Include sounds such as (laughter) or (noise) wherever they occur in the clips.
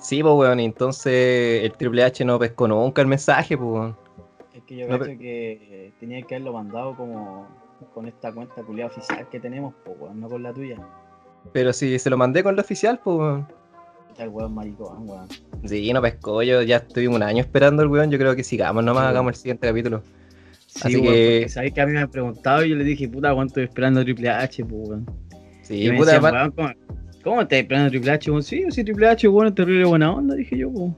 Sí, pues, weón, y entonces el Triple H no pescó nunca el mensaje, pues, weón. Es que yo No, creo que tenía que haberlo mandado como con esta cuenta culiada oficial que tenemos, pues, weón, no con la tuya. Pero si se lo mandé con lo oficial, pues, weón. El weón maricón, weón. Sí, no pescó, yo ya estuvimos un año esperando el weón, yo creo que sigamos nomás, Sí, hagamos el siguiente capítulo. Sí, Así weón, que- porque sabes que a mí me han preguntado y yo le dije, puta, ¿cuánto estoy esperando Triple H, pues, weón? Sí, Y me puta, decían, weón, ¿cómo, ¿cómo estás esperando Triple H? Weón, sí, sí, Triple H, es terrible buena onda, dije yo, pues.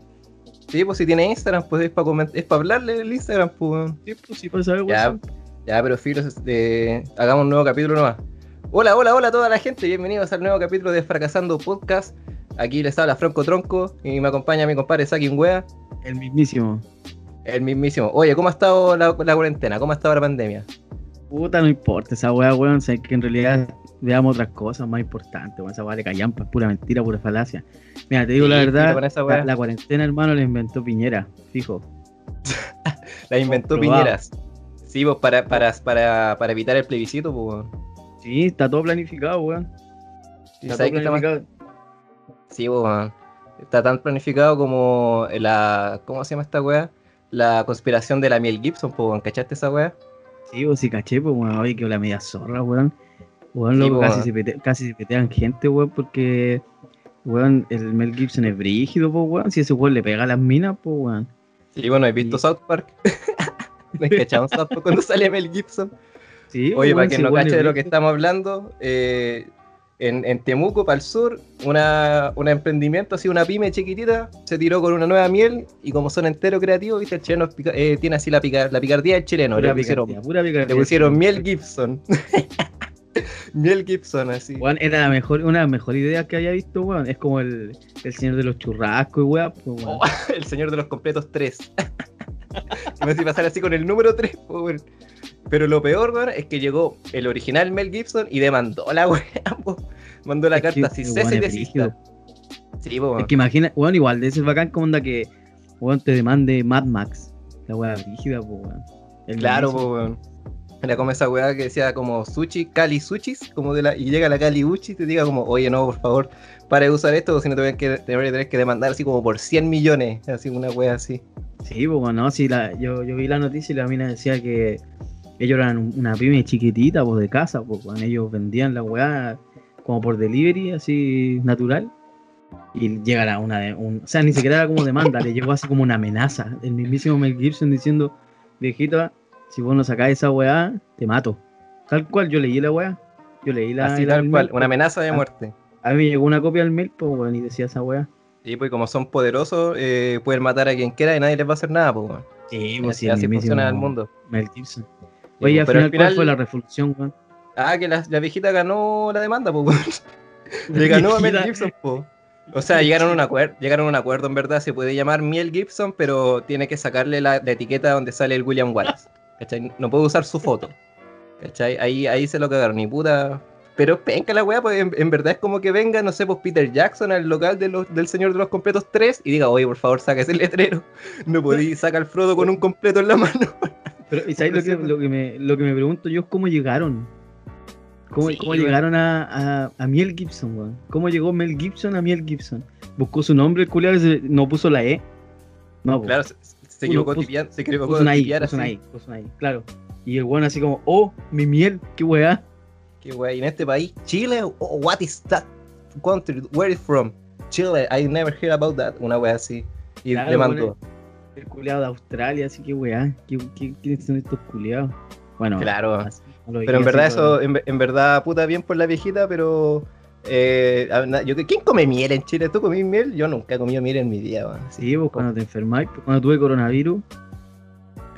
sí, pues si tiene Instagram, pues es para es para hablarle el Instagram, pues. Sí, pues sí, para saber, Ya, ya, pero Filo, eh, hagamos un nuevo capítulo nomás. Hola, hola, hola a toda la gente, bienvenidos al nuevo capítulo de Fracasando Podcast. Aquí les habla Franco Tronco y me acompaña mi compadre Saki Wea, El mismísimo. el mismísimo. Oye, ¿cómo ha estado la, la cuarentena? ¿Cómo ha estado la pandemia? Puta, no importa esa weá, weón. Sabes que en realidad veamos otras cosas más importantes, weón. Esa weá de callampa, es pura mentira, pura falacia. Mira, te digo la Sí, verdad, esa la, cuarentena, hermano, la inventó Piñera, fijo. (laughs) La inventó Comprobado. Piñeras. Sí, pues para, para, para, para evitar el plebiscito, pues. weón. Sí, está todo planificado, weón. ¿Y Está todo qué está más- planificado. Sí, pues, weón. Está tan planificado como la. ¿Cómo se llama esta weá? La conspiración de la Miel Gibson, pues. ¿cachaste esa weá? Sí, vos sí caché, pues, weón. Oye, que la media zorra, weón. Weón, Sí, loco, casi, se pete- casi se petean gente, weón, porque, weón, el Mel Gibson es brígido, pues, weón. Si ese weón le pega a las minas, pues, weón. Sí, bueno, he visto. South Park. (laughs) ¿No has cachado South Park cuando sale Mel Gibson? Sí, Oye, weón, para el no cache de lo que estamos hablando, eh, en, en Temuco, para el sur, una, un emprendimiento, así una pyme chiquitita, se tiró con una nueva miel y como son enteros creativos, viste, el chileno pica- eh, tiene así la, pica- la picardía del chileno. Pura Le pusieron, picardía, pura picardía. le pusieron miel Gibson. (laughs) (laughs) miel Gibson, así. Weón, era la mejor, una de las mejores ideas que había visto, weón. Es como el, el señor de los churrascos y weón, pues, weón. Oh, (laughs) el señor de los completos 3. (laughs) Me hace pasar así con el número 3, po, weón. Pero lo peor, weón, es que llegó el original Mel Gibson y demandó la po. Mandó la Es carta así, cese weón y es desista. Sí, po, Es que imagina, weón, igual de ese bacán como onda que, weón, te demande Mad Max. La weá brígida, pues, weón. El Claro, po, weón. Era como esa weá que decía como sushi, Cali Sushis, como de la, y llega la Cali Uchi y te diga como, oye no, por favor, para de usar esto, si no te voy a que- tener que demandar así como por 100 millones, así una weá así. Sí, weón, no, sí, la, yo, yo vi la noticia y la mina decía que ellos eran un- una pyme chiquitita, pues, de casa, pues, weón. Ellos vendían la weá como por delivery, así, natural. Y llega a una de, un, o sea, ni siquiera era como demanda, le llegó así como una amenaza. El mismísimo Mel Gibson diciendo, viejita, si vos no sacás esa weá, te mato. Tal cual, yo leí la weá. Yo leí la. así tal cual, mail, una amenaza de muerte. A mí llegó una copia del mail, pues, weón, y decía esa weá. Y pues como son poderosos, eh, pueden matar a quien quiera y nadie les va a hacer nada, pues weón. Sí, Así, así funciona el mundo. Mel Gibson. Sí, Oye, al pero final, ¿cuál fue la reflexión, weón? Ah, que la, la viejita ganó la demanda, pues weón. (laughs) Le ganó a Mel. Gibson, po. O sea, llegaron a un acuerdo, llegaron a un acuerdo en verdad, se puede llamar Miel Gibson, pero tiene que sacarle la, la etiqueta donde sale el William Wallace. ¿Cachai? No puede usar su foto. ¿Cachai? Ahí, ahí se lo cagaron, ni puta. Pero penca la weá, pues en, en verdad es como que venga, no sé, pues Peter Jackson al local de los, del Señor de los Completos 3 y diga, oye, por favor, saca ese letrero. (laughs) No podí sacar al Frodo con un completo en la mano. (laughs) Pero, ¿y sabes lo que, lo, que me, lo que me pregunto yo es cómo llegaron? ¿Cómo, Sí, cómo llegaron a, a, a Miel Gibson, weón? ¿Cómo llegó Mel Gibson a Miel Gibson? ¿Buscó su nombre el culiado no puso la E? No. Claro, se, se equivocó, puso- tipiando- se equivocó puso una I, tipiar puso una así. Puso I, claro. Y el weón así como, oh, mi miel, qué weá. Qué wey, y en este país, Chile, oh, what is that country? Where is from? Chile, I never heard about that. Una wea así. Y Claro, le mandó. weón, El culiado de Australia, así que weá. ¿Qué, qué, quiénes son estos culiados? Bueno, Claro. así, Pero en verdad eso, en, en verdad, puta bien por la viejita, pero... Eh, yo, ¿Quién come miel en Chile? ¿Tú comís miel? Yo nunca he comido miel en mi vida, weón. Sí, pues cuando te enfermáis, pues, cuando tuve coronavirus.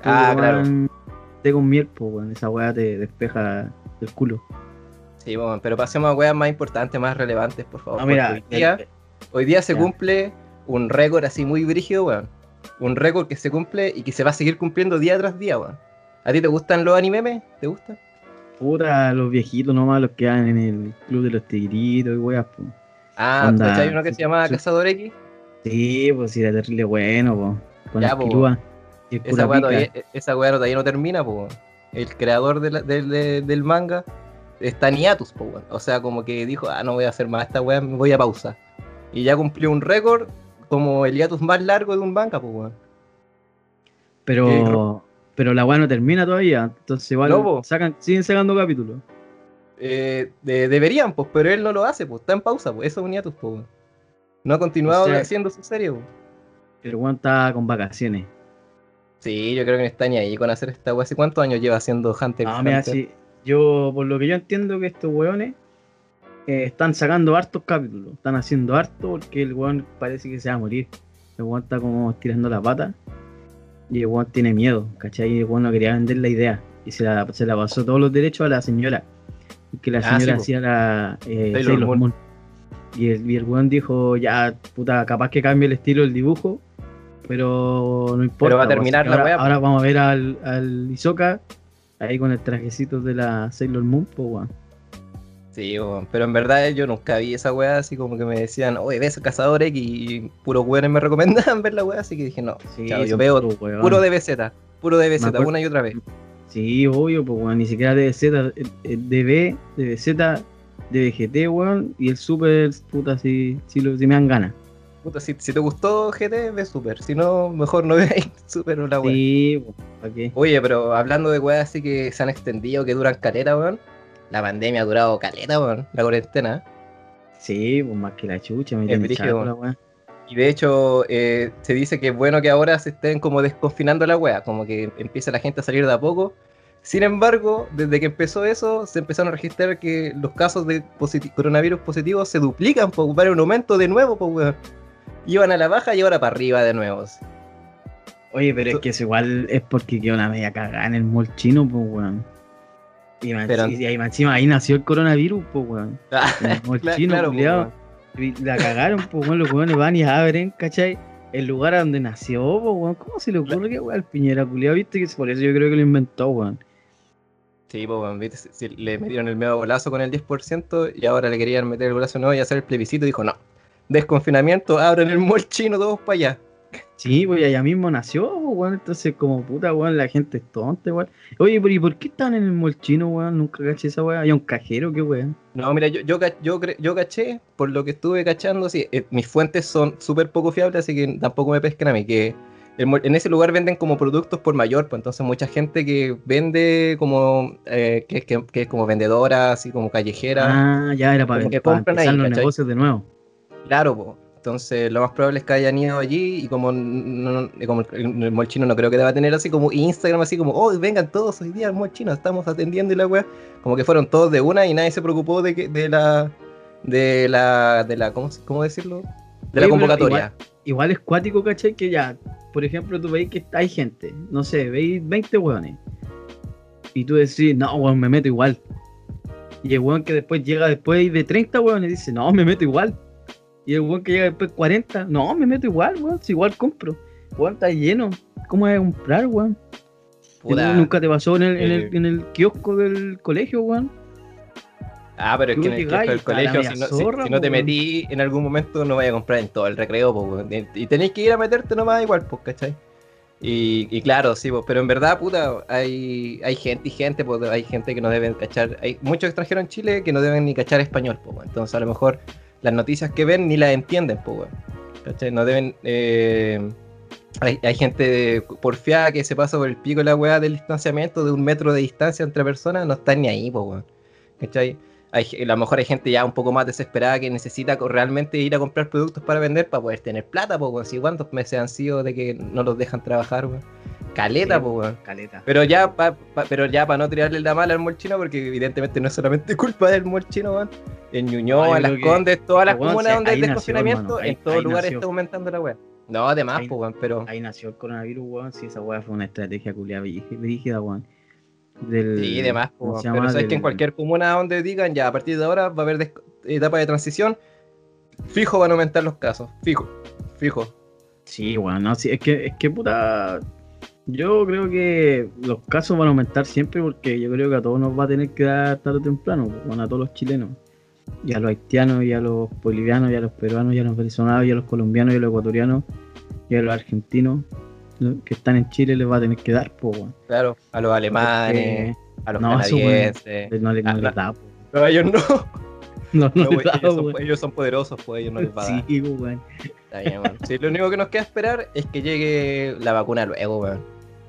Ah, claro. Té con miel, pues, weón, esa weá te despeja el culo. Sí, weón, pero pasemos a weas más importantes, más relevantes, por favor. No, mira, hoy día, el- hoy día se ya. cumple un récord así muy brígido, weón. Un récord que se cumple y que se va a seguir cumpliendo día tras día, weón. ¿A ti te gustan los animemes? ¿Te gustan? Puta, los viejitos nomás, los que van en el club de los tigritos y weas, pues. Ah, Onda, ¿cachai uno que se llama sí. Cazador X? Sí, pues sí, era terrible bueno, pues. Con Ya, las el Esa weá todavía, esa weá todavía no termina, weón. El creador de la- del- de- del manga está en hiatus, po, weón. O sea, como que dijo, ah, no voy a hacer más esta weá, me voy a pausa. Y ya cumplió un récord como el hiatus más largo de un banca, pues, weón. Pero, pero la weá no termina todavía. Entonces igual No, po. sacan, siguen sacando capítulos. Eh, de- deberían, pues, pero él no lo hace, pues, está en pausa, pues, eso es un hiatus, pues. No ha continuado O sea- haciendo su serie, pues. El weón está con vacaciones. Sí, yo creo que no está ni ahí con hacer esta weá. ¿Hace cuántos años lleva haciendo Hunter? No, mira, sí, yo, por lo que yo entiendo que estos weones eh, están sacando hartos capítulos. Están haciendo harto porque el weón parece que se va a morir. El weón está como estirando la pata. Y el weón tiene miedo, ¿cachai? Y el weón no quería vender la idea. Y se la, se la pasó todos los derechos a la señora. Y que la Ah, señora sí, hacía la eh, Sailor Sailor Moon. Moon. Y el, y el weón dijo, ya, puta, capaz que cambie el estilo del dibujo. Pero no importa. Pero va a terminar la ahora, ahora vamos a ver al, al Hisoka ahí con el trajecito de la Sailor Moon, pues weón. Sí, pero en verdad yo nunca vi esa weá así como que me decían, oye, ves Cazador X y puros weones me (laughs) recomendaban ver la weá, así que dije, no, Sí, chao, yo veo weones. puro DBZ, puro DBZ, acuerdo- una y otra vez. Sí, obvio, pues weón, ni siquiera DBZ, eh, eh, DB, DBZ, DBGT, weón, y el Super, puta, si, si, lo, si me dan ganas. Puta, si, si te gustó GT, ve Super, si no, mejor no (laughs) veáis Super o la weá. Sí, pues, ¿para qué? Oye, pero hablando de weas así que se han extendido, que duran caleta, weón. La pandemia ha durado caleta, weón, la cuarentena. Sí, pues más que la chucha, me tiene chato la weá. Y de hecho, eh, se dice que es bueno que ahora se estén como desconfinando la wea, como que empieza la gente a salir de a poco. Sin embargo, desde que empezó eso, se empezaron a registrar que los casos de coronavirus positivos se duplican, por ocupar un aumento de nuevo, pues weón. Iban a la baja y ahora para arriba de nuevo. Oye, pero es que eso igual es porque quedó una media cagada en el mall chino, pues weón. Y, Pero- y ahí más encima ahí nació el coronavirus, pues weón. (laughs) El chino, claro, pues, la cagaron, pues weón, los weones van y abren, ¿cachai? El lugar a donde nació, pues weón. ¿Cómo se le ocurre que weón el Piñera culiao? Viste que por eso yo creo que lo inventó, weón. Sí, pues, weón, viste, si- le metieron el medio golazo con el 10% y ahora le querían meter el golazo nuevo y hacer el plebiscito. Dijo, no, desconfinamiento, abran el mall chino todos para allá. Sí, pues allá mismo nació, weón. Entonces, como puta, weón, la gente es tonta, weón. Oye, pero ¿y por qué están en el mall chino, weón? Nunca caché esa weón. Hay un cajero, qué weón. No, mira, yo, yo, yo, yo caché, por lo que estuve cachando, sí, eh, mis fuentes son súper poco fiables, así que tampoco me pesquen a mí, que el en ese lugar venden como productos por mayor, pues entonces mucha gente que vende como, eh, que, que- que es como vendedora, así como callejera, Ah, ya era para, que para compran empezar ahí, los ¿cachai? negocios de nuevo. claro, pues. Entonces, lo más probable es que hayan ido allí y como, no- como el, el mall chino no creo que deba tener así como Instagram, así como, oh, vengan todos hoy día al mall chino, estamos atendiendo y la weá. Como que fueron todos de una y nadie se preocupó de que de la, de la, de la, ¿cómo, cómo decirlo? De la Oye, convocatoria. Igual es cuático, ¿cachai? Que ya, por ejemplo, tú veis que hay gente, no sé, veis 20 weones. Y tú decís, no, weón, me meto igual. Y el weón que después llega después de 30 weones dice, no, me meto igual. Y el weón que llega después de 40, no, me meto igual, weón, si igual compro. Weón, está lleno. ¿Cómo vas a comprar, weón? Nunca te pasó en el, en, eh. el, en el kiosco del colegio, weón. Ah, pero es que en el llegáis kiosco del a la colegio, si no, si- zorra, si no te po, metí en algún momento, no vayas a comprar en todo el recreo, po. Y- tenéis que ir a meterte nomás igual, pues, ¿cachai? Y, y claro, sí, pues, pero en verdad, puta, hay, hay gente y gente, pues, hay gente que no deben cachar, hay muchos extranjeros en Chile que no deben ni cachar español, pues, entonces a lo mejor las noticias que ven ni las entienden, pues, weón. ¿cachai? No deben, eh, hay, hay gente porfiada que se pasa por el pico de la weá del distanciamiento de un metro de distancia entre personas, no están ni ahí, pues, weón. ¿cachai? A lo mejor hay gente ya un poco más desesperada que necesita realmente ir a comprar productos para vender para poder tener plata, pues, weón. Si cuántos meses han sido de que no los dejan trabajar, weón. Caleta, Sí, pues, weón. Caleta. Pero ya, pa, pa- pero ya para no tirarle la mala al molchino, porque evidentemente no es solamente (laughs) culpa del molchino, weón. En Ñuñoa, No, en Las Condes, todas las comunas donde hay nació, desconfinamiento, ahí- en todos ahí lugares nació. está aumentando la weá. No, además, pues, weón, pero. Ahí nació el coronavirus, weón. Sí, esa weá fue una estrategia culiada brígida, weón. Del, Sí, demás, pues, ¿cómo weón. se Pero sabes que en cualquier comuna donde digan, ya a partir de ahora va a haber etapa de transición, fijo van a aumentar los casos. Fijo, fijo. Sí, weón, no, sí, es que, es que puta. Yo creo que los casos van a aumentar siempre porque yo creo que a todos nos va a tener que dar tarde o temprano, pues, bueno, a todos los chilenos. Y a los haitianos, y a los bolivianos, y a los peruanos, y a los venezolanos, y a los colombianos, y a los ecuatorianos, y a los argentinos ¿no? que están en Chile les va a tener que dar, pues, weón. Claro, a los alemanes, a los no, eso, canadienses. No, Ah, les da, po. No, ellos no. (laughs) No, no No, les pues, da, ellos, son, ellos son poderosos, pues ellos no les va a dar. Sí. Está bien. Sí, lo único que nos queda esperar es que llegue la vacuna luego, weón.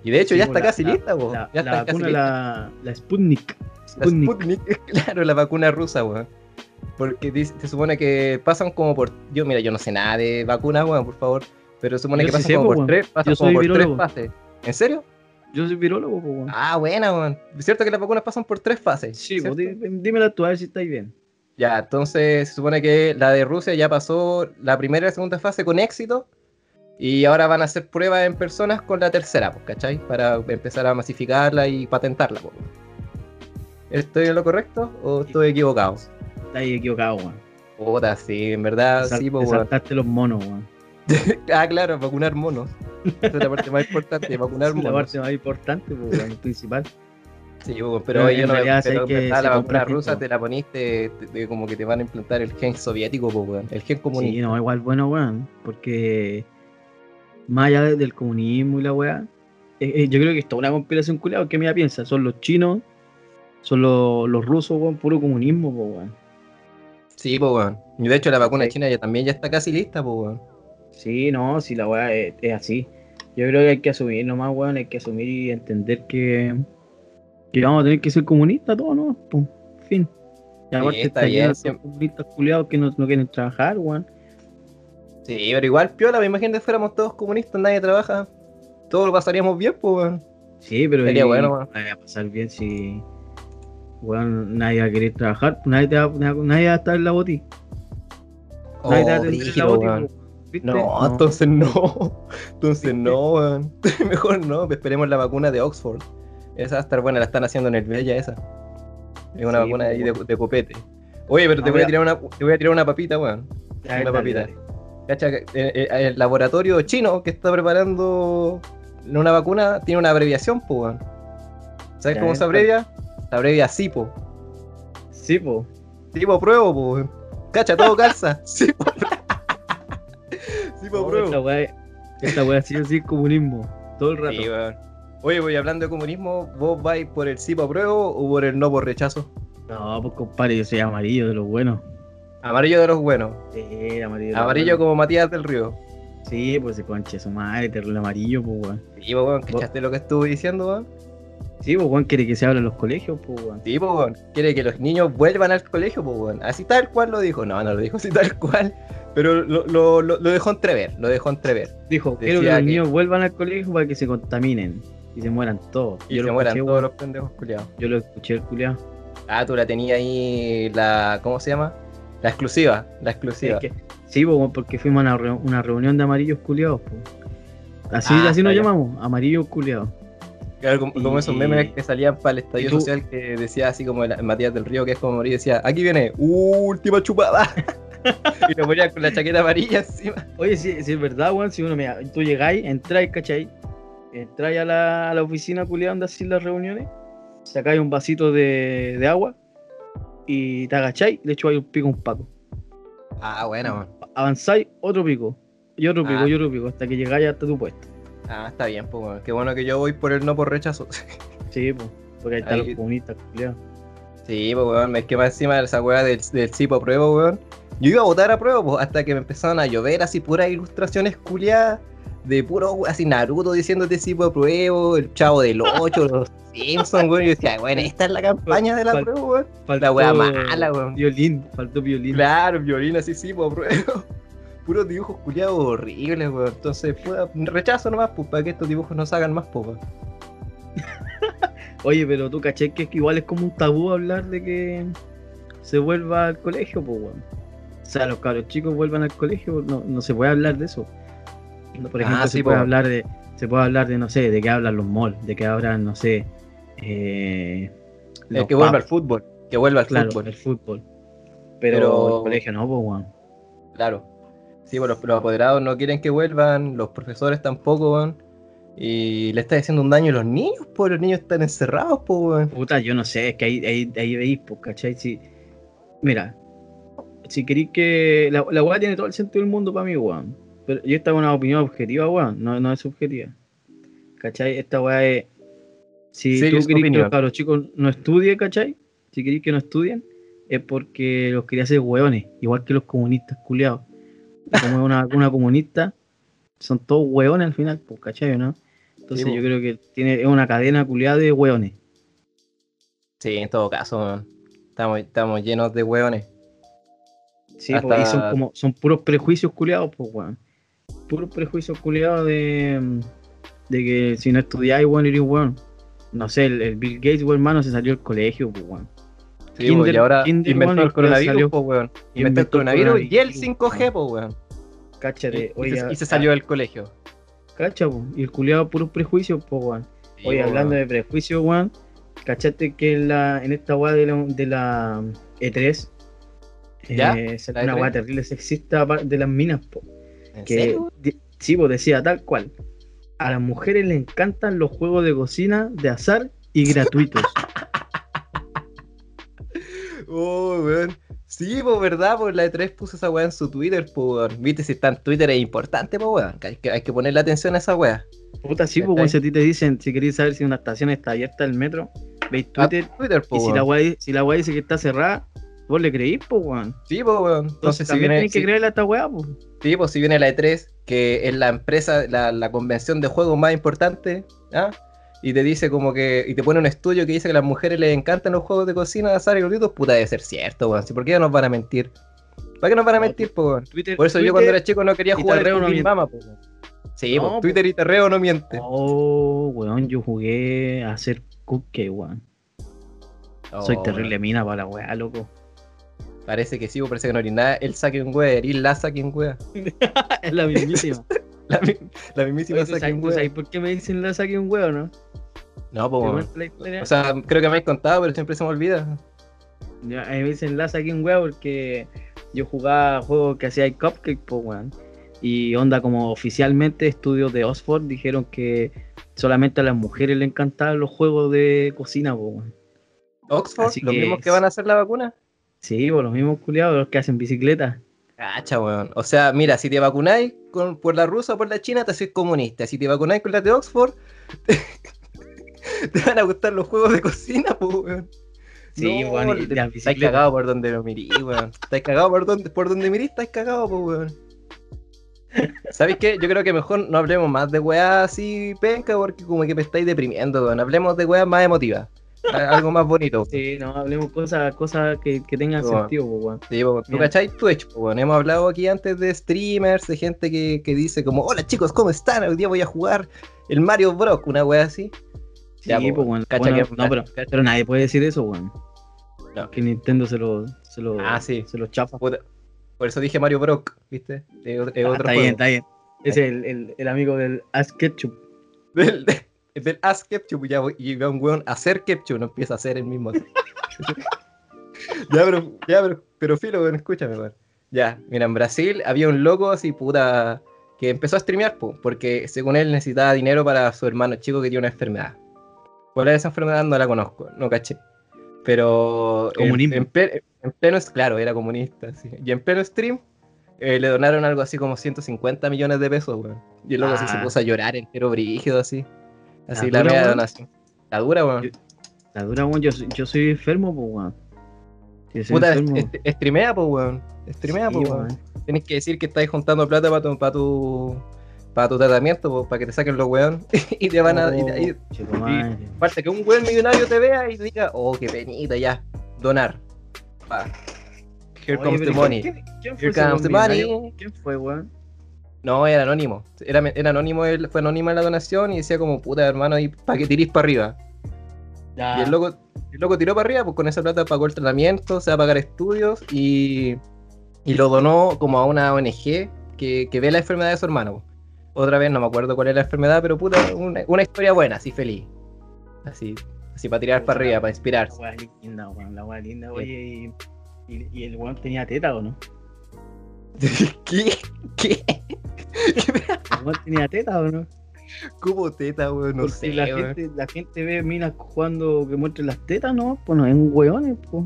Y de hecho Sí, ya po, está la- casi la- lista, weón. La, Ya está casi lista. la, la Sputnik. La Sputnik. Sputnik, (laughs) claro, la vacuna rusa, weón. Porque dice- se supone que pasan como por. Yo, mira, yo no sé nada de vacunas, weón, por favor. Pero se supone Yo que pasan como po, por weón. tres, pasan Yo como por tres fases. ¿En serio? Yo soy virólogo, pues, weón. Ah, buena, weón. Es cierto que las vacunas pasan por tres fases. Sí, pues, di- dímela tú a ver si estáis bien. Ya, entonces se supone que la de Rusia ya pasó la primera y la segunda fase con éxito. Y ahora van a hacer pruebas en personas con la tercera, pues, ¿cachai? Para empezar a masificarla y patentarla. pues. ¿Estoy en lo correcto o estoy equivocado? Estáis equivocado, weón. Puta, sí, en verdad, sal- sí, pues, saltaste los monos, weón. (laughs) Ah, claro, vacunar monos. Esa es la parte más importante, vacunar Es la monos. parte más importante, pues, weón, el principal. Sí, pues, pero Pero yo no pero que la vacuna rusa te la poniste como que te van a implantar el gen soviético, pues, weón. El gen comunista. Sí, no, igual bueno, weón. Porque más allá de- del comunismo y la weá, eh, eh, yo creo que es toda una conspiración culiada. ¿Qué mira piensa? Son los chinos, son los, los rusos, weón, puro comunismo, pues, weón. Sí, pues, weón. Y de hecho la vacuna Sí. china ya también ya está casi lista, pues, weón. Sí, no, si la weá es, es así. Yo creo que hay que asumir nomás, weón, hay que asumir y entender que, que vamos a tener que ser comunistas todos, ¿no? Pum, fin. Y aparte está está bien, lleno de comunistas culiados que no, no quieren trabajar, weón. Sí, pero igual, piola, me imagino que fuéramos todos comunistas, nadie trabaja. Todos lo pasaríamos bien, pues, weón. Sí, pero Sería y- bueno, weón. nadie va a pasar bien si weón, nadie va a querer trabajar, nadie, te va, nadie, nadie va a estar en la boti. Nadie te va a Oh, en la boti. No, entonces no. Entonces no, weón. (laughs) Mejor no, esperemos la vacuna de Oxford. Esa va a estar buena, la están haciendo en el Bella esa. Es una Sí, vacuna pues, ahí de, de copete. Oye, pero te No, voy a tirar una, te voy a tirar una papita, weón. Ya, dale, una papita. dale. Cacha, que, eh, eh, el laboratorio chino que está preparando una vacuna tiene una abreviación, pues, weón. ¿Sabes Ya, cómo se abrevia? Se abrevia SIPO. Sí, po. SIPO pruebo, pues, weón. Cacha, todo calza. (laughs) SIPO. SIPO pruebo. esta weá, esta weá sí o sí es comunismo. Todo el rato. Sí, weón. Oye, voy hablando de comunismo, ¿vos vais por el sí por apruebo o por el no por rechazo? No, pues compadre, yo soy amarillo de los buenos. Amarillo de los buenos. Sí, amarillo. Amarillo como Matías del Río. Sí, pues se concha su madre, terrible amarillo, pues weón. Sí, pues, weón, ¿cachaste lo que estuve diciendo, weón? Sí, pues weón quiere que se hable en los colegios, pues weón. Sí, pues, weón. Quiere que los niños vuelvan al colegio, pues, weón. Así tal cual lo dijo. No, no lo dijo así tal cual. Pero lo, lo, lo, lo dejó entrever, lo dejó entrever. Dijo, quiero que Decía los que- niños vuelvan al colegio para que se contaminen y se mueran todos. Y yo se mueran escuché, todos weón. los pendejos culiados. Yo lo escuché el culiao. Ah, tú la tenías ahí, la. ¿Cómo se llama? La exclusiva. La exclusiva. Sí, que- sí, weón, porque fuimos a una, reu- una reunión de amarillos culiados, pues. Así, Ah, así nos llamamos, amarillos culiados. Claro, como, como esos memes que salían para el estadio tú- social que decía así como el Matías del Río, que es como morir, decía, aquí viene, última chupada. (laughs) (laughs) y lo ponían con la chaqueta amarilla encima. Oye, sí, sí, es verdad, weón. Si uno, mira, tú llegáis, entráis, ¿cachai? Entráis a la, a la oficina culiada donde hacen las reuniones, sacáis un vasito de, de agua y te agacháis, le echáis un pico a un paco. Ah, bueno. Avanzáis, otro pico, y otro pico, Ah. y otro pico, hasta que llegáis hasta tu puesto. Ah, está bien, pues, weón. Qué bueno que yo voy por el no por rechazo. (laughs) Sí, pues, porque ahí están Ahí- los comunistas culiados. sí, pues, weón. Es que más encima de esa weá del, del sí por prueba, weón. Yo iba a votar a prueba, pues, hasta que me empezaron a llover así puras ilustraciones culiadas. De puro, así Naruto diciéndote sí por prueba, el chavo del 8, los Simpsons, weón. Y yo decía, bueno, esta es la campaña de la Fal- prueba, weón. Faltó La wea mala, weón. Violín, faltó violín. Claro, violín así sí, por prueba. (laughs) Puros dibujos culiados horribles, weón. Entonces, puta, rechazo nomás, pues, para que estos dibujos no se hagan más, pues. (laughs) Oye, pero tú caché que es que igual es como un tabú hablar de que se vuelva al colegio, pues, weón. O sea, los cabros chicos vuelvan al colegio, no, no se puede hablar de eso. Por Ah, ejemplo, sí, se puede po. hablar de, se puede hablar de, no sé, de qué hablan los malls, de qué hablan, no sé, eh, los que vuelva al fútbol. Que vuelva al claro, fútbol. el fútbol. Pero, Pero- el colegio no, pues. Claro. Sí, pues los, los apoderados no quieren que vuelvan, los profesores tampoco, weón. Y le está haciendo un daño a los niños, pues los niños están encerrados, pues, weón. Puta, yo no sé, es que ahí, ahí, ahí veis, pues, ¿cachai? Si, mira, si queréis que. La, la weá tiene todo el sentido del mundo para mí, weón. Pero yo esta es una opinión objetiva, weón, no, no es subjetiva. ¿Cachai? Esta weá es. Si Sí, tú querés que los chicos no estudien, ¿cachai? Si queréis que no estudien, es porque los quería hacer weones, igual que los comunistas culiados. como es una, (laughs) una comunista, son todos hueones al final, pues, ¿cachai? ¿no? Entonces Sí, yo po. creo que tiene, es una cadena culiada de hueones. Sí, en todo caso. Estamos, estamos llenos de hueones. Sí, y Hasta- son como, son puros prejuicios culiados, pues, weón. Puros prejuicios culiados de, de que si no estudiáis, weón, eres weón. No sé, el, el Bill Gates, weón, hermano, se salió del colegio, pues, weón. Sí, Kinder- y ahora Kinder, inventó el coronavirus, salió- weón. Inventó el inventó el coronavirus y el coronavirus, 5G, po, weón. Cáchate, Y, y se, y se ah, salió del colegio. Cacha, po, y el culiado puros prejuicios, pues, weón. Sí, Oye, po, hablando de prejuicios, weón, cachate que en, la, en esta weá de la, de la E3 ¿Ya? eh, ¿La una E3? weá terrible sexista de las minas, po, ¿En que serio? sí, pues decía tal cual. A las mujeres les encantan los juegos de cocina de azar y gratuitos. (laughs) Oh, weón. Sí, pues verdad, pues la E3 puso esa weá en su Twitter, pues. Viste, si está en Twitter es importante, pues weón. Hay que, hay que ponerle atención a esa weá. Puta, sí, pues, si a ti te dicen, si queréis saber si una estación está abierta del metro, veis A Twitter, Twitter, y pues si la, weá, si la weá dice que está cerrada, vos le creís, pues, weón. Sí, pues weón. Entonces, Entonces, si que creerle a esta weá, pues. sí, pues, si viene la E3, que es la empresa, la, la convención de juegos más importante, ¿ah? Y te dice como que, y te pone un estudio que dice que a las mujeres les encantan los juegos de cocina de azar y gratuitos, puta, debe ser cierto, weón. ¿Sí, ¿Por qué nos van a mentir? ¿Para qué nos van a mentir, pues weón? Twitter, Por eso yo cuando era chico no quería jugar no miente. Mama, pues weón. Sí, No. Twitter y Terreo no mienten. Oh, weón, yo jugué a hacer cupcake, weón. Soy Oh, terrible weón. mina para la weá, loco. Parece que sí, pues, parece que no eres nada. El Saken Wea, eres la Saken Wea. (laughs) es la mismísima. (laughs) La, mi- la mismísima Oye, ¿tú sabes, Saken tú Wea. por qué me dicen la saque un huevo, no? No, ¿Te pues? O sea, creo que me habéis contado, pero siempre se me olvida. Ya, a mí me dicen la saque un huevo porque yo jugaba juegos que hacía el cupcake, pues, weón. Y onda, como oficialmente estudios de Oxford dijeron que solamente a las mujeres le encantaban los juegos de cocina, pues, weón. Oxford, Así los que mismos que van a hacer la vacuna. Sí, pues los mismos culiados, los que hacen bicicleta. Cacha, weón. O sea, mira, si te vacunáis con, por la rusa o por la china, te haces comunista. Si te vacunáis con la de Oxford, (laughs) te van a gustar los juegos de cocina, pues, weón. Sí, No, weón, y te- bicicletas. cagado por donde lo mirís, weón. Estáis cagado por donde, por donde mirís, estáis cagado, pues, weón. ¿Sabéis qué? Yo creo que mejor no hablemos más de weas así penca porque como que me estáis deprimiendo, weón. Hablemos de weas más emotivas. (laughs) Algo más bonito. Sí, no, hablemos cosas cosas que, que tengan sentido, pues, weón. Sí, po, ¿Tú cachai? Twitch, po, weón. Hemos hablado aquí antes de streamers, de gente que, que dice como, hola chicos, ¿cómo están? Hoy día voy a jugar el Mario Bros, una wea así. Sí, Ya, pues, cacha Bueno, que- no, pero, nadie puede decir eso, weón. No. Que Nintendo se lo, se lo, Ah, sí. se lo chafa. Puta, Por eso dije Mario Bros, ¿viste? Es Ah, otro está juego. bien, está bien. Es el, el, el amigo del Ask Ketchup. (laughs) Del, del Ask Ketchup, ya, voy- y va un weón a hacer Ketchup, no empieza a hacer el mismo. (laughs) ya, pero, ya, pero, pero filo, weón, escúchame, weón. Ya, mira, en Brasil había un loco así, puta, que empezó a streamear, po, porque según él necesitaba dinero para su hermano chico que tiene una enfermedad. ¿Cuál era esa enfermedad? No la conozco, no caché. Pero en, Comunismo. en, en pleno, claro, era comunista, sí. Y en pleno stream eh, le donaron algo así como 150 millones de pesos, weón. Y el loco así se Ah. puso a llorar entero brígido, así. Así ¿La media donación. La dura, weón. Yo- La dura, weón, yo, soy- yo soy enfermo, pues, weón. Yo Puta, enfermo. est- est- streamea, pues, weón. Streamea, Sí, pues, weón. Tienes que decir que estáis juntando plata para tu, para tu, para tu tratamiento, pues, para que te saquen los weón. (laughs) y te van a. y- y- Oh, chico. Falta que un weón millonario te vea y te diga, oh, qué penita, ya. Donar. Va. Here Oye, comes the money. ¿quién- quién fue Here comes the money. ¿Quién fue, weón? No, era anónimo. Era, era anónimo, él, fue anónima la donación y decía como, puta hermano, y para que tirís para arriba. Ya. Y el loco, el loco tiró para arriba, pues con esa plata pagó el tratamiento, se va a pagar estudios y, y lo donó como a una ONG que, que ve la enfermedad de su hermano. Otra vez, no me acuerdo cuál es la enfermedad, pero puta, una, una historia buena, así feliz. Así, así para tirar para arriba, para La inspirarse. weá linda, weón. La weá linda, oye. Y, y, y el weón tenía teta, ¿o no? (laughs) ¿Qué? ¿Qué? Weón tenía teta, ¿o no? ¿Cómo teta, weón? No Porque sé, la, weón. gente, la gente ve minas jugando que muestren las tetas, ¿no? Pues no, es un weón, pues.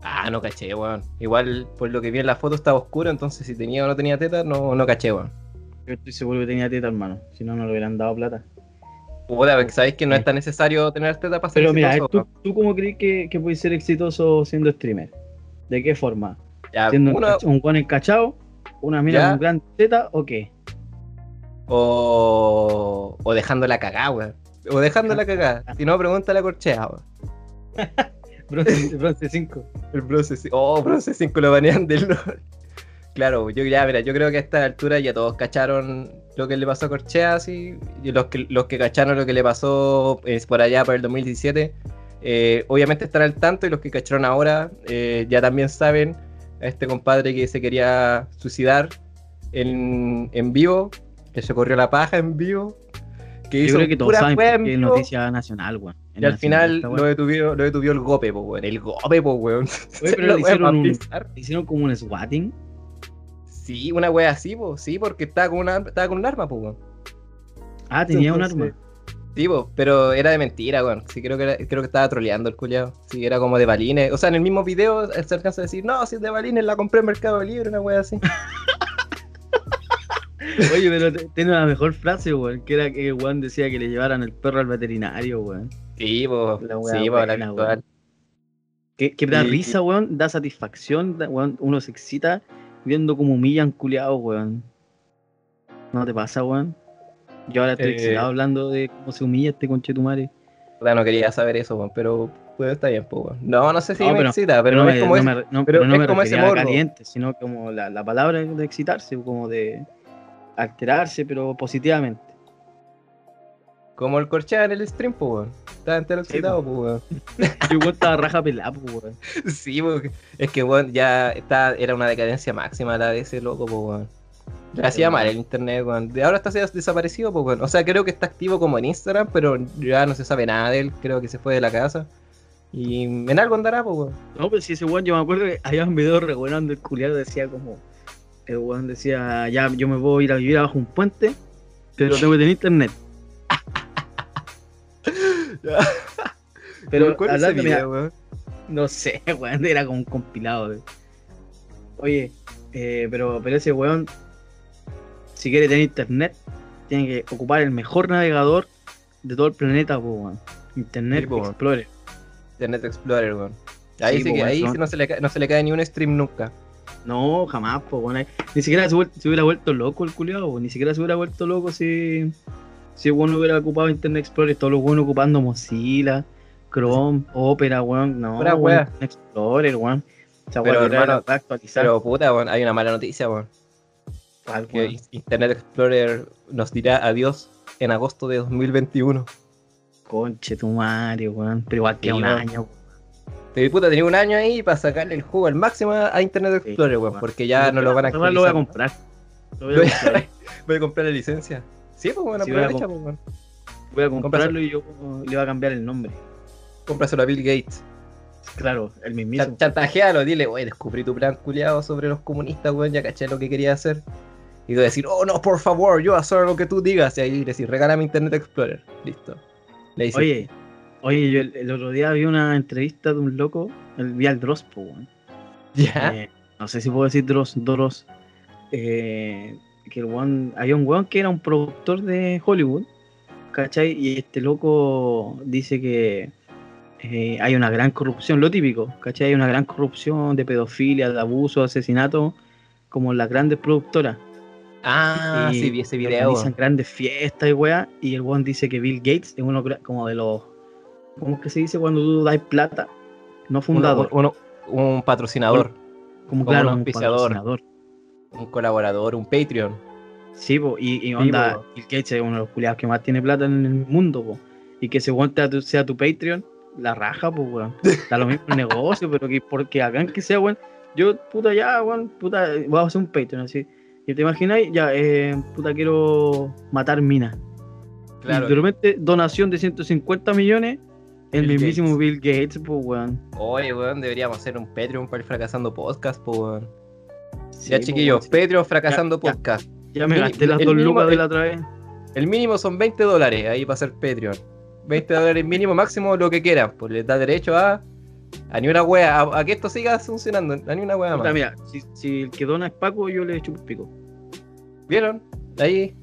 Ah, no caché, weón. Igual, por lo que vi en la foto estaba oscuro, entonces si tenía o no tenía teta, no, no caché, weón. Yo estoy seguro que tenía teta, hermano. Si no, no le hubieran dado plata. Puta, sabéis que no es tan necesario tener teta para ser Pero mira, exitoso, ¿tú, ¿tú cómo crees que, que puedes ser exitoso siendo streamer? ¿De qué forma? Ya, ¿Siendo un uno- cach- un weón encachado ¿Una mina con gran teta o qué? O, o dejando la cagada, weón. O dejando la cagada. Si no, pregúntale a Corchea, weón. (laughs) Bronce, bronce 5. El bronce 5. Oh, bronce 5 lo banean del LOL. Claro, yo ya, mira, yo creo que a esta altura ya todos cacharon lo que le pasó a Corchea, así. Y los que, los que cacharon lo que le pasó es por allá para el 2017. eh, obviamente están al tanto y los que cacharon ahora eh, ya también saben a este compadre que se quería suicidar en, en vivo, que se corrió la paja en vivo, que Yo hizo creo que todos saben porque es noticia nacional, weón. Y al final lo detuvió, lo detuvió el gope, po, weón. El gope, po, weón. (laughs) Oye, pero le hicieron un- como un swatting. Sí, una wea así, po. Sí, porque estaba con, una, estaba con un arma, po, weón. Ah, tenía un arma. Pero era de mentira, weón. Sí, creo que, era- creo que estaba troleando el culiado. Sí, era como de balines. O sea, en el mismo video se alcanza a decir, no, si es de balines, la compré en Mercado Libre, una wea así. (laughs) Oye, pero tiene una mejor frase, weón. Que era que Juan decía que le llevaran el perro al veterinario, weón. Sí, po. La wea Sí, po, la virtual. Que, que da Sí, risa, weón. Da satisfacción. da- weón, uno se excita viendo como humillan culiados, weón. ¿No te pasa, weón? Yo ahora estoy Eh. excitado hablando de cómo se humilla este conchetumare. No quería saber eso, pero pues está bien, weón. No, no sé si No, me pero- excita, pero, no es como no es- me- no- pero no es me como ese morbo. caliente, sino como la, la palabra de excitarse, como de alterarse, pero positivamente. como el corchea en el stream, po, weón. Estaba entero Sí, excitado, po, weón. (laughs) Yo estaba raja pelada, pues, weón. (laughs) Sí, porque es que weón, ya está, era una decadencia máxima la de ese loco. Le hacía mal el internet, weón. De ahora está des- desaparecido, po, weón. O sea, creo que está activo como en Instagram, pero ya no se sabe nada de él. Creo que se fue de la casa. Y en algo andará, po, weón. No, pero si ese weón, yo me acuerdo que había un video re bueno donde el culiado decía como. El weón decía, ya yo me voy a ir a vivir abajo un puente, pero tengo que tener internet. (laughs) Pero ¿Cuál es ese hablando, mira, video, weón? no sé, (laughs) weón, era como un compilado. Oye, eh, pero, pero ese weón, si quiere tener internet, tiene que ocupar el mejor navegador de todo el planeta, po. Internet Sí, po, weón. Explorer. Internet Explorer, weón. Ahí Sí, sí, po, que ahí no. sí no se, le cae, no se le cae ni un stream nunca. No, jamás, po, weón. Ni siquiera se, hubiera vuelto loco el culiado. Ni siquiera se hubiera vuelto loco si, si weón hubiera ocupado Internet Explorer. Todos los weones ocupando Mozilla, Chrome, Opera, weón. No. Internet Explorer, weón. Pero, hermano, para actualizar. Pero puta, weón, hay una mala noticia, weón. ¿Cuál, Que weón? Internet Explorer nos dirá adiós en agosto de 2021. Conche tu madre, weón. Pero igual que Sí, un weón. año. Te puta, tenía un año ahí para sacarle el juego al máximo a Internet Sí, Explorer, weón, weón. porque ya no lo van a Además lo voy a actualizar. comprar. (laughs) Lo voy a comprar. (laughs) Voy a comprar la licencia. Sí, pues bueno, Sí, voy a aprovecha, pues, weón. Voy a comprarlo y yo le voy a cambiar el nombre. Cómpraselo a Bill Gates. Claro, el. Chan- Chantajealo, dile, oye, descubrí tu plan culiado sobre los comunistas, weón, ya caché lo que quería hacer. Y tú decir, oh no, por favor, yo voy a hacer lo que tú digas. Y ahí decir, regálame Internet Explorer. Listo. Le Oye, oye, yo el, el otro día vi una entrevista de un loco, el, vi al Dross, po, (laughs) ya. Eh, no sé si puedo decir Dross, Dross. eh, que el weón, había un weón que era un productor de Hollywood, ¿cachai? Y este loco dice que eh, hay una gran corrupción, lo típico, ¿cachai? Hay una gran corrupción de pedofilia, de abuso, de asesinato, como las grandes productoras. Ah, Y sí, vi ese video. Organizan grandes fiestas y weá. Y el weón dice que Bill Gates es uno como de los. ¿Cómo es que se dice cuando tú das plata? No fundador. uno- un patrocinador, como como claro, un un patrocinador. un colaborador, un Patreon. Sí, po, y, y onda, po. Bill Gates es uno de los culiados que más tiene plata en el mundo, po. Y que se tu, sea tu Patreon, la raja, pues, weón. Da lo mismo el negocio, pero que porque hagan que sea, weón. Yo, puta, ya, weón, puta, voy a hacer un Patreon así. Y te imagináis, ya, eh, puta, quiero matar minas. Claro. Y de repente, donación de 150 millones, el Bill mismísimo Gates. Bill Gates, pues, weón. Oye, weón, deberíamos hacer un Patreon para el fracasando podcast, po, weón. Sí, ya, pues, chiquillos, Patreon fracasando Ya, podcast. Ya me gasté las dos mínimo- lucas de la otra vez. El mínimo son 20 dólares ahí para hacer Patreon. 20 dólares mínimo, máximo, lo que quieran. Pues les da derecho a. A ni una wea, a, a que esto siga funcionando. A ni una wea más. mira, si, si el que dona es Paco, yo le echo un pico. ¿Vieron? Ahí.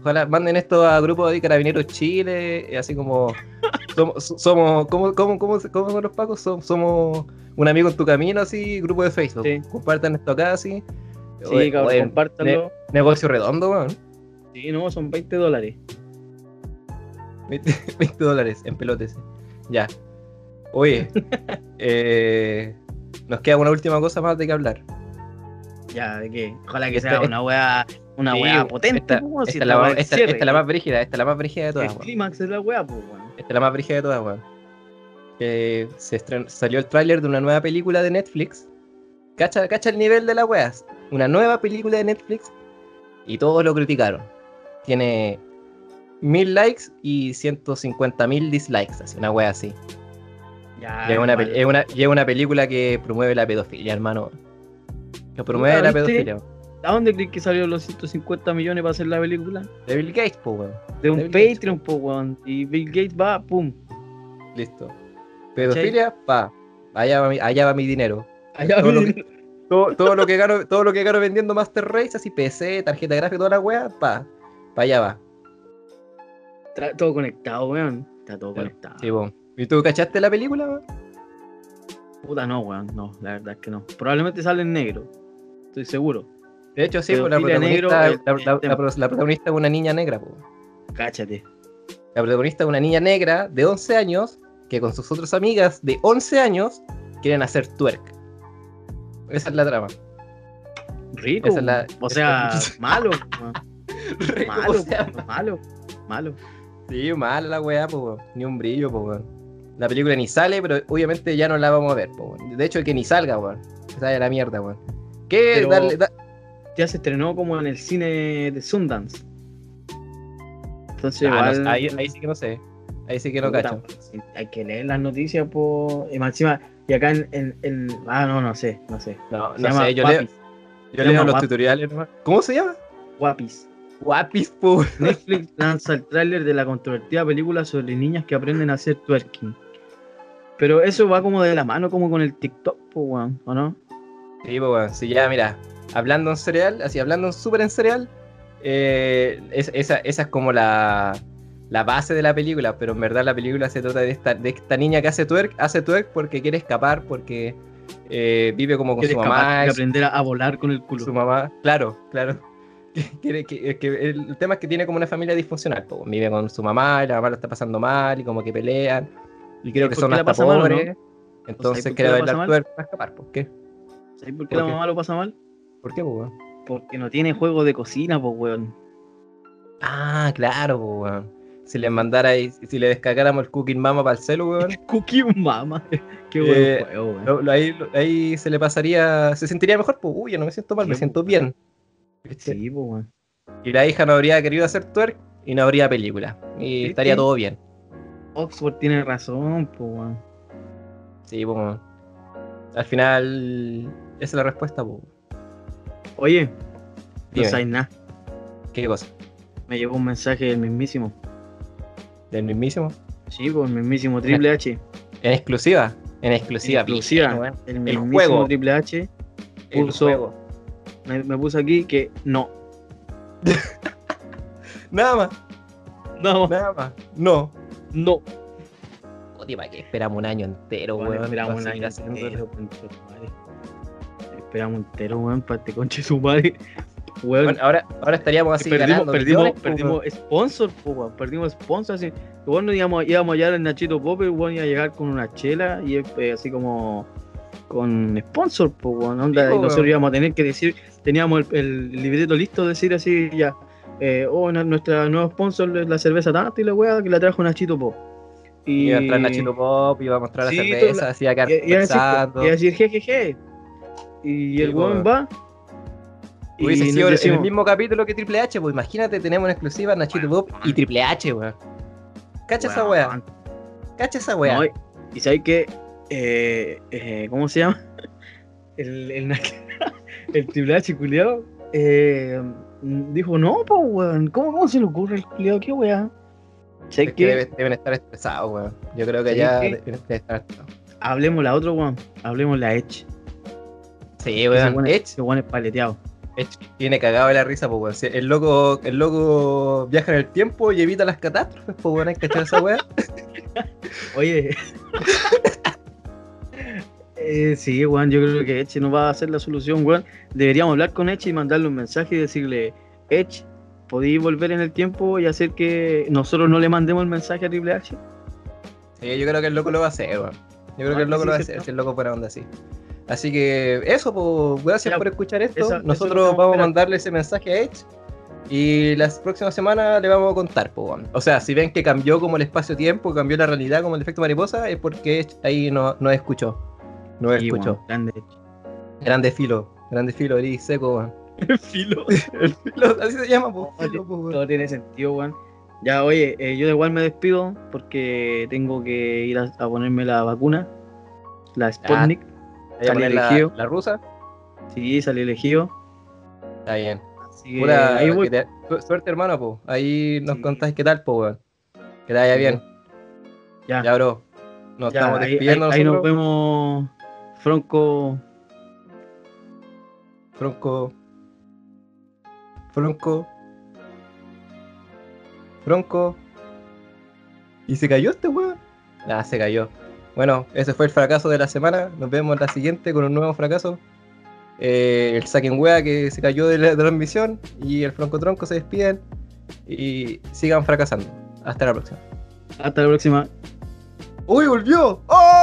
Ojalá manden esto a grupo de Carabineros Chile, y así como (laughs) somos, somos ¿cómo, cómo, cómo, cómo son los pacos? Som- Somos un amigo en tu camino, así, grupo de Facebook. Sí. Compartan esto acá, así. Sí, Oye, cabrón. Negocio redondo, weón. Sí, no, son 20 dólares. (laughs) 20, 20 dólares en pelotes. Ya. Oye, eh, nos queda una última cosa más de que hablar. Ya, ¿de qué? Ojalá que Esta- sea una weá, una Sí, weá potente, Esta, po, si esta la, esta- cierre, esta la más brígida, esta es la más brígida de todas, El clímax es la weá, pues, weón. Esta es la más brígida de todas, weón. Que se estren- salió el tráiler de una nueva película de Netflix. Cacha, cacha el nivel de la weá. Una nueva película de Netflix y todos lo criticaron. Tiene mil likes y 150 mil dislikes, así, una wea así. Ya, Y es una, es, una, y es una película que promueve la pedofilia, hermano. Que promueve la ¿viste? pedofilia. ¿A dónde crees que salieron los 150 millones para hacer la película? De Bill Gates, pues, weón. De un Bill Gates. Patreon, po, weón. Y Bill Gates va, pum. Listo. Pedofilia, pa. Allá va mi, allá va mi dinero. Allá Todo lo que- Todo, todo lo que gano, todo lo que gano vendiendo Master Race, así PC, tarjeta gráfica, toda la wea, pa. Pa allá va. Está todo conectado, weón. Está todo conectado. Sí, po. ¿Y tú cachaste la película, weón? Puta, no, weón. No, la verdad es que no. Probablemente sale en negro. Estoy seguro. De hecho, sí, pues, la negro, protagonista, el- la, protagonista es una niña negra, po. Cáchate. La protagonista es una niña negra de 11 años que con sus otras amigas de 11 años quieren hacer twerk. Esa es la trama. Rico. Esa es la- weón. o sea, (laughs) malo. weón. Malo, O sea, weón, malo. Malo. Sí, mala la weá, po, weón. Ni un brillo, po, weón. La película ni sale, pero obviamente ya no la vamos a ver, po. De hecho, que ni salga, weón. Que salga la mierda, weón. ¿Qué? Darle, da- Ya se estrenó como en el cine de Sundance. Entonces, Ah, no, ahí, ahí sí que no sé. Ahí sí que no cacho. Hay que leer las noticias por. Y más encima, y acá en, en- en- Ah, no, no sé, no sé. No, Se no llama sé, yo leo, yo leo los tutoriales. ¿Cómo se llama? Guapis. Guapis. Netflix lanza el tráiler de la controvertida película sobre niñas que aprenden a hacer twerking. Pero eso va como de la mano, como con el TikTok, weón, ¿o no? Sí, pues bueno, si ya, mira, hablando en cereal, así hablando súper en cereal, eh, es- esa, esa es como la, la base de la película, pero en verdad la película se trata de esta, de esta niña que hace twerk, hace twerk porque quiere escapar, porque eh, vive como con su mamá, y aprender a, volar con el culo. su mamá, claro, claro. (laughs) Quiere que, es que el tema es que tiene como una familia disfuncional, vive con su mamá y la mamá lo está pasando mal y como que pelean y creo ¿Y que son hasta o no? pobres, entonces quiere bailar twerk para escapar, ¿por qué? ¿Sabes por qué ¿Por la qué? mamá lo pasa mal? ¿Por qué, weón? Porque no tiene juego de cocina, pues, weón. Ah, claro, po, weón. Si le mandara ahí, si le descargáramos el Cooking Mama para el celu, weón, Cookie Mama. (laughs) Qué buen Eh, juego, weón. lo- lo- ahí, lo- ahí se le pasaría, se sentiría mejor, pues, uy, yo no me siento mal, me siento po. bien. ¿Viste? Sí, pues, weón. Y la hija no habría querido hacer twerk y no habría película. Y ¿Viste? estaría todo bien. Oxford tiene razón, pues, weón. Sí, pues, weón. Al final, esa es la respuesta, pues. Oye, no sabes nada. ¿Qué cosa? Me llegó un mensaje del mismísimo. ¿Del mismísimo? Sí, pues, el mismísimo Triple H. En exclusiva. En exclusiva. En exclusiva. El El juego. Triple H El Puso- juego. me, me puso aquí que no. (laughs) Nada más, No, nada más. No. No. Oye, ¿para qué esperamos un año entero, Weón, esperamos un año entero. Esperamos entero, weón, para este conche su madre. Weón, Bueno, ahora, ahora estaríamos así perdimos, ganando perdimos, millones, perdimos sponsor, po, weón, perdimos sponsor. Así. Igual no íbamos, íbamos a llegar al Nachito Popper, weón, iba a llegar con una chela y eh, así como con sponsor, po, weón, onda, Sí, y nosotros íbamos a tener que decir, teníamos el, el libreto listo, decir así ya, eh, oh, nuestra nueva sponsor es la cerveza tanto y la weá que la trajo Nachito Pop. Y iba a entrar Nachito Pop, iba a mostrar Sí, la cerveza, así a quedar Y, y a decir, jejeje. Y el weón va. Y Hubiese sido el- decimos, el mismo capítulo que Triple H, pues imagínate, tenemos en exclusiva Nachito Pop y Triple H, weón. Cacha esa weá, cacha esa weá. no, y- y sabes que, eh, eh, ¿cómo se llama? (laughs) El, el, (laughs) el Triple H culiao, eh, dijo, no, pues weón, ¿cómo, ¿cómo se le ocurre el culiao? ¿Qué weá? Es ¿Sabes que qué? debe- deben estar estresados, weón. Yo creo que ¿Sabes ya qué? deben estar estresados. Hablemos la otra, weón. Hablemos la Edge. Sí, weón. Edge, ese weón es paleteado. Edge tiene cagado de la risa, pues, weón. Si El loco, el loco viaja en el tiempo y evita las catástrofes, pues, weón. Hay que echar esa weá. (laughs) Oye. (laughs) Eh, sí, weón, yo creo que Edge no va a ser la solución, weón. Deberíamos hablar con Edge y mandarle un mensaje y decirle, Edge, ¿podéis volver en el tiempo y hacer que nosotros no le mandemos el mensaje a Triple H? Sí, yo creo que el loco lo va a hacer, weón. Yo creo que el loco lo va a hacer, si el loco fuera onda así. Así que eso, pues, gracias Ya, por escuchar esto. esa- Nosotros vamos a mandarle ese mensaje a Edge. Y la próxima semana le vamos a contar, pues, weón. O sea, si ven que cambió como el espacio-tiempo, cambió la realidad como el efecto mariposa, es porque Edge ahí no, no escuchó. No Sí, weón, grande Grande filo, grande filo, eres seco, weón. (laughs) Edge. Filo. (laughs) El filo, así se llama, filo, weón. Todo tiene sentido, weón. Ya, oye, eh, yo de igual me despido porque tengo que ir a, a ponerme la vacuna, la Sputnik. Ahí Salí la, elegido. la rusa. Sí, salí elegido. Está bien. Así que Puta, ahí voy. que te- su- suerte, hermano, pues. Ahí nos Sí. contáis qué tal, pues, weón. Que te vaya bien. Ya, Ya, bro. Nos ya, estamos ahí, despidiendo ahí- ahí nos nosotros. vemos, Franco. Fronco. Fronco. Fronco. ¿Y se cayó este weón? Ah, se cayó. Bueno, ese fue el fracaso de la semana. Nos vemos en la siguiente con un nuevo fracaso. Eh, el saquen wea que se cayó de la, transmisión. Y el Fronco Tronco se despiden. Y sigan fracasando. Hasta la próxima. Hasta la próxima. ¡Uy, volvió! ¡Oh!